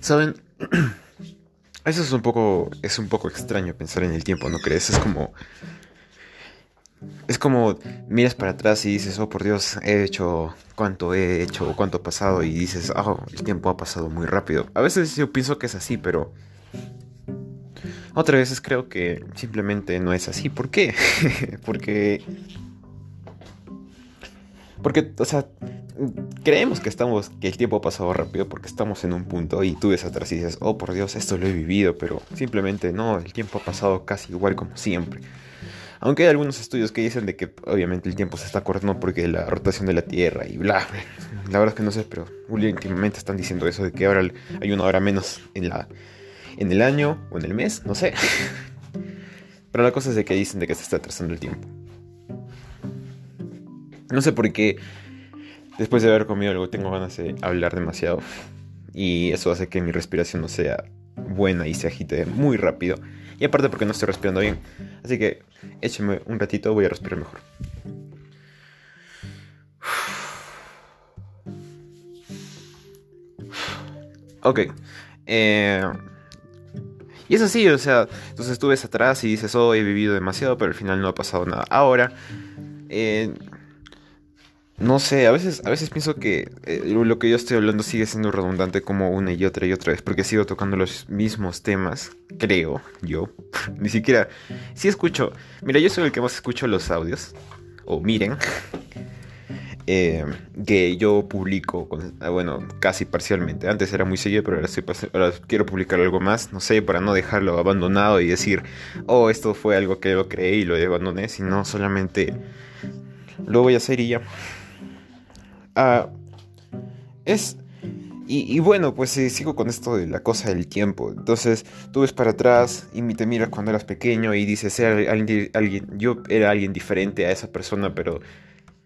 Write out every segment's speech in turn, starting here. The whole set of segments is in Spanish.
Saben, eso es un poco es un poco extraño pensar en el tiempo, ¿no crees? Es como es como miras para atrás y dices, "Oh, por Dios, he hecho cuánto he hecho, cuánto ha pasado" y dices, "Oh, el tiempo ha pasado muy rápido." A veces yo pienso que es así, pero otras veces creo que simplemente no es así. ¿Por qué? Porque porque, o sea, creemos que estamos, que el tiempo ha pasado rápido porque estamos en un punto y tú ves atrás y dices, oh por Dios, esto lo he vivido, pero simplemente no, el tiempo ha pasado casi igual como siempre. Aunque hay algunos estudios que dicen de que obviamente el tiempo se está cortando porque la rotación de la Tierra y bla. La verdad es que no sé, pero últimamente están diciendo eso de que ahora hay una hora menos en la en el año o en el mes, no sé. Pero la cosa es de que dicen de que se está atrasando el tiempo. No sé por qué después de haber comido algo tengo ganas de hablar demasiado. Y eso hace que mi respiración no sea buena y se agite muy rápido. Y aparte porque no estoy respirando bien. Así que écheme un ratito, voy a respirar mejor. Ok. Eh, y es así, o sea, entonces tú ves atrás y dices, oh, he vivido demasiado, pero al final no ha pasado nada. Ahora, eh, no sé, a veces, a veces pienso que eh, lo que yo estoy hablando sigue siendo redundante como una y otra y otra vez, porque sigo tocando los mismos temas, creo yo. Ni siquiera, si escucho, mira, yo soy el que más escucho los audios, o miren, eh, que yo publico, ah, bueno, casi parcialmente. Antes era muy seguido, pero ahora, ahora, quiero publicar algo más, no sé, para no dejarlo abandonado y decir, oh, esto fue algo que yo creí y lo abandoné, sino solamente lo voy a hacer y ya. Ah, es... Y, bueno, pues sigo con esto de la cosa del tiempo. Entonces, tú ves para atrás y te miras cuando eras pequeño y dices, alguien, yo era alguien diferente a esa persona, pero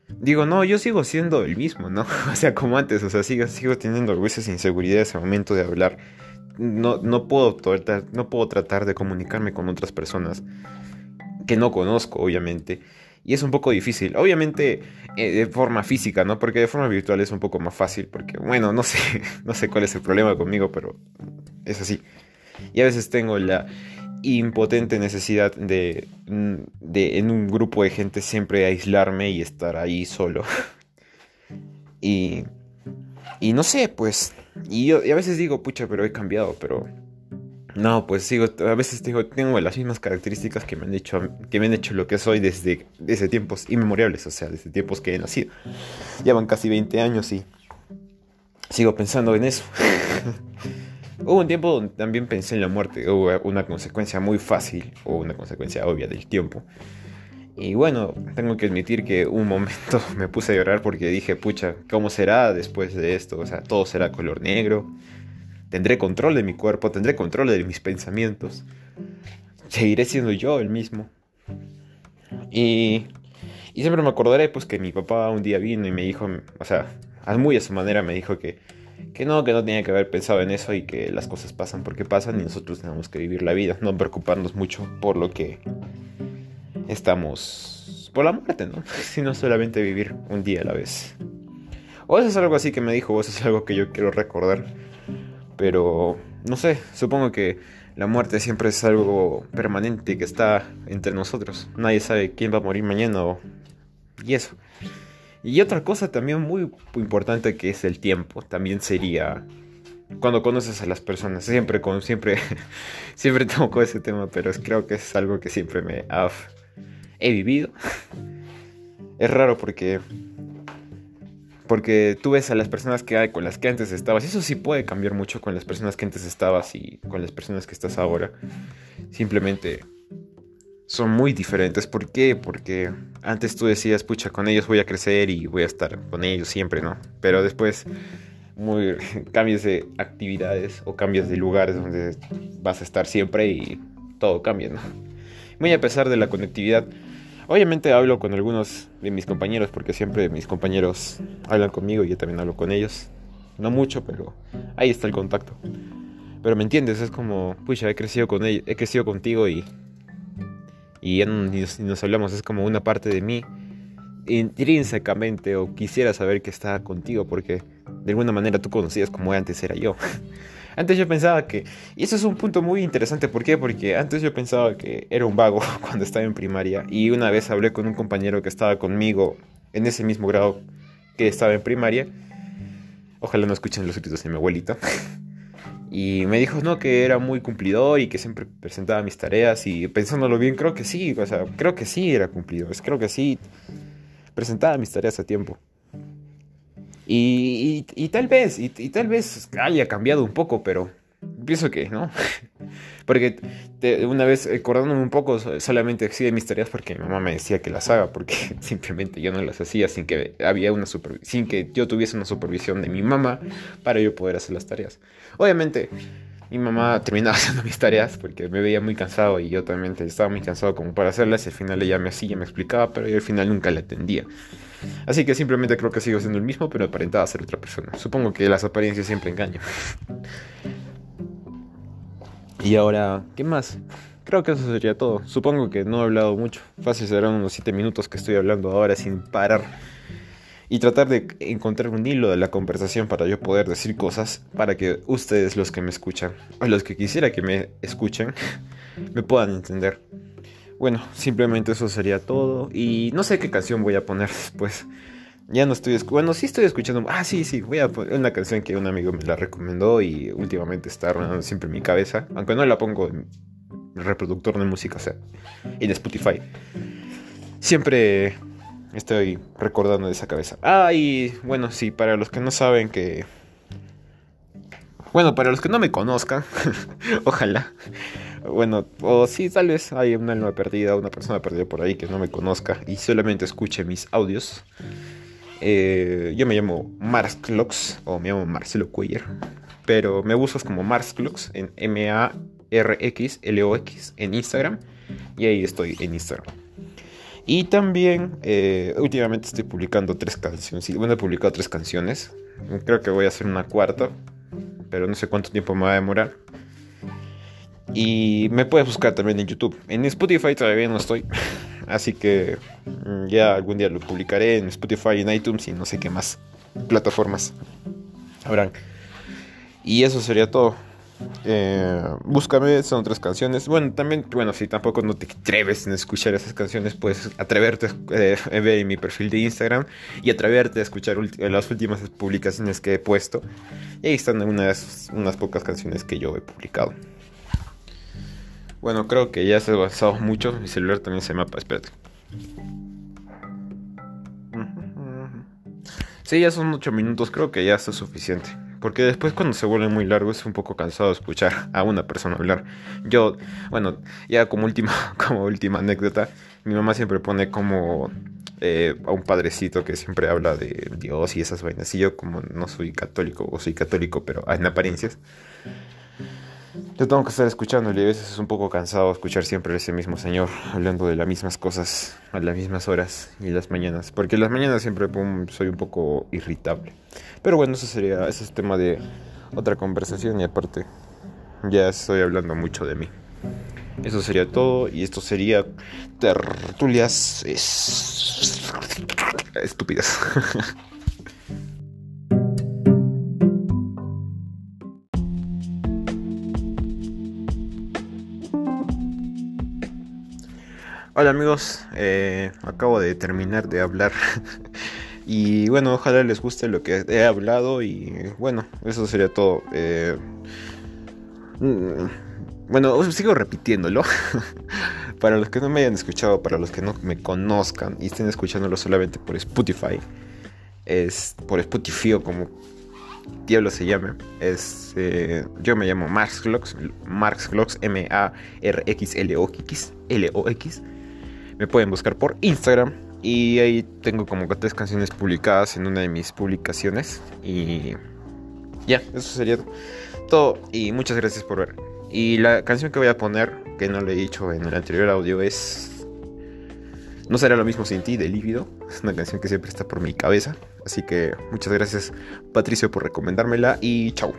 digo, no, yo sigo siendo el mismo, ¿no? o sea, como antes, o sea, sigo, sigo teniendo a veces inseguridades al momento de hablar. No, no, puedo tratar, no puedo tratar de comunicarme con otras personas que no conozco, obviamente. Y es un poco difícil. Obviamente eh, de forma física, ¿no? Porque de forma virtual es un poco más fácil. Porque, bueno, no sé, no sé cuál es el problema conmigo, pero es así. Y a veces tengo la impotente necesidad de, mm, de en un grupo de gente siempre aislarme y estar ahí solo. y, y no sé, pues. Y, yo, y a veces digo, pucha, pero he cambiado, pero no, pues sigo, a veces digo, tengo las mismas características que me han hecho, que me han hecho lo que soy desde, desde tiempos inmemorables, o sea, desde tiempos que he nacido. Llevan casi 20 años y sigo pensando en eso. Hubo un tiempo donde también pensé en la muerte, hubo una consecuencia muy fácil o una consecuencia obvia del tiempo. Y bueno, tengo que admitir que un momento me puse a llorar porque dije, pucha, ¿cómo será después de esto? O sea, todo será color negro Tendré control de mi cuerpo, tendré control de mis pensamientos. Seguiré siendo yo el mismo. Y, y siempre me acordaré pues que mi papá un día vino y me dijo, o sea, muy a su manera me dijo que, que no, que no tenía que haber pensado en eso y que las cosas pasan porque pasan y nosotros tenemos que vivir la vida, no preocuparnos mucho por lo que estamos, por la muerte, ¿no? Sino solamente vivir un día a la vez. O eso es algo así que me dijo, o eso es algo que yo quiero recordar. Pero, no sé, supongo que la muerte siempre es algo permanente que está entre nosotros. Nadie sabe quién va a morir mañana y eso. Y otra cosa también muy importante que es el tiempo, también sería cuando conoces a las personas. Siempre con siempre siempre toco ese tema, pero creo que es algo que siempre me he vivido. Es raro porque porque tú ves a las personas que hay con las que antes estabas. Eso sí puede cambiar mucho con las personas que antes estabas y con las personas que estás ahora. Simplemente son muy diferentes. ¿Por qué? Porque antes tú decías, pucha, con ellos voy a crecer y voy a estar con ellos siempre, ¿no? Pero después muy, cambias de actividades o cambias de lugares donde vas a estar siempre y todo cambia, ¿no? Muy a pesar de la conectividad Obviamente hablo con algunos de mis compañeros porque siempre mis compañeros hablan conmigo y yo también hablo con ellos. No mucho, pero ahí está el contacto. Pero me entiendes, es como, pucha, he crecido con ellos, he crecido contigo y y ya no, ni, nos, hablamos, es como una parte de mí intrínsecamente o quisiera saber que está contigo porque de alguna manera tú conocías como antes era yo. Antes yo pensaba que... Y eso es un punto muy interesante. ¿Por qué? Porque antes yo pensaba que era un vago cuando estaba en primaria. Y una vez hablé con un compañero que estaba conmigo en ese mismo grado que estaba en primaria. Ojalá no escuchen los gritos de mi abuelito. Y me dijo, no, que era muy cumplidor y que siempre presentaba mis tareas. Y pensándolo bien, creo que sí, o sea, creo que sí era cumplidor. Creo que sí presentaba mis tareas a tiempo. Y, y, tal vez, y, tal vez haya cambiado un poco, pero pienso que no. porque una vez acordándome un poco, solamente hacía mis tareas porque mi mamá me decía que las haga, porque simplemente yo no las hacía sin que, había una sin que yo tuviese una supervisión de mi mamá para yo poder hacer las tareas. Obviamente, mi mamá terminaba haciendo mis tareas porque me veía muy cansado y yo también estaba muy cansado como para hacerlas. Al final ella me hacía, me explicaba, pero yo al final nunca la atendía. Así que simplemente creo que sigo siendo el mismo, pero aparentaba ser otra persona. Supongo que las apariencias siempre engañan. y ahora, ¿qué más? Creo que eso sería todo. Supongo que no he hablado mucho. Fácil serán unos 7 minutos que estoy hablando ahora sin parar. Y tratar de encontrar un hilo de la conversación para yo poder decir cosas para que ustedes los que me escuchan, o los que quisiera que me escuchen, me puedan entender. Bueno, simplemente eso sería todo. Y no sé qué canción voy a poner después. Ya no estoy escuchando. Bueno, sí estoy escuchando. Ah, sí, sí. Voy a poner una canción que un amigo me la recomendó y últimamente está rondando siempre en mi cabeza. Aunque no la pongo en el reproductor de música, o sea, en Spotify. Siempre estoy recordando de esa cabeza. Ah, y bueno, sí, para los que no saben que. Bueno, para los que no me conozcan, ojalá. Bueno, o sí, tal vez hay una alma perdida, una persona perdida por ahí que no me conozca y solamente escuche mis audios. Eh, yo me llamo Clocks o me llamo Marcelo Cuellar, pero me buscas como Clocks en M-A-R-X-L-O-X en Instagram y ahí estoy en Instagram. Y también eh, últimamente estoy publicando tres canciones. Bueno, he publicado tres canciones. Creo que voy a hacer una cuarta, pero no sé cuánto tiempo me va a demorar. Y me puedes buscar también en YouTube. En Spotify todavía no estoy. Así que mm, ya algún día lo publicaré en Spotify, en iTunes y no sé qué más plataformas habrán. Y eso sería todo. Eh, búscame, son tres canciones. Bueno, también, bueno, si tampoco no te atreves en escuchar esas canciones, puedes atreverte a eh, ver mi perfil de Instagram y atreverte a escuchar las últimas publicaciones que he puesto. Y ahí están unas, unas pocas canciones que yo he publicado. Bueno, creo que ya se ha avanzado mucho. Mi celular también se mapa, espérate. Sí, ya son 8 minutos, creo que ya está suficiente. Porque después cuando se vuelve muy largo es un poco cansado escuchar a una persona hablar. Yo, bueno, ya como última, como última anécdota, mi mamá siempre pone como eh, a un padrecito que siempre habla de Dios y esas vainas. Y yo como no soy católico, o soy católico, pero en apariencias, yo tengo que estar escuchando y a veces es un poco cansado escuchar siempre a ese mismo señor hablando de las mismas cosas a las mismas horas y las mañanas. Porque las mañanas siempre soy un poco irritable. Pero bueno, eso sería, ese es tema de otra conversación y aparte ya estoy hablando mucho de mí. Eso sería todo y esto sería tertulias estúpidas. Hola amigos, eh, acabo de terminar de hablar y bueno, ojalá les guste lo que he hablado y bueno, eso sería todo. Eh, mm, bueno, sigo repitiéndolo. para los que no me hayan escuchado, para los que no me conozcan y estén escuchándolo solamente por Spotify, es por Spotify o como diablo se llame. Es, eh, yo me llamo Marx Clocks, Marx Clocks, M-A-R-X-L-O-X. L-O-X. Me pueden buscar por Instagram. Y ahí tengo como tres canciones publicadas en una de mis publicaciones. Y ya, eso sería todo. Y muchas gracias por ver. Y la canción que voy a poner, que no le he dicho en el anterior audio, es No será lo mismo sin ti, de Lívido. Es una canción que siempre está por mi cabeza. Así que muchas gracias, Patricio, por recomendármela. Y chao.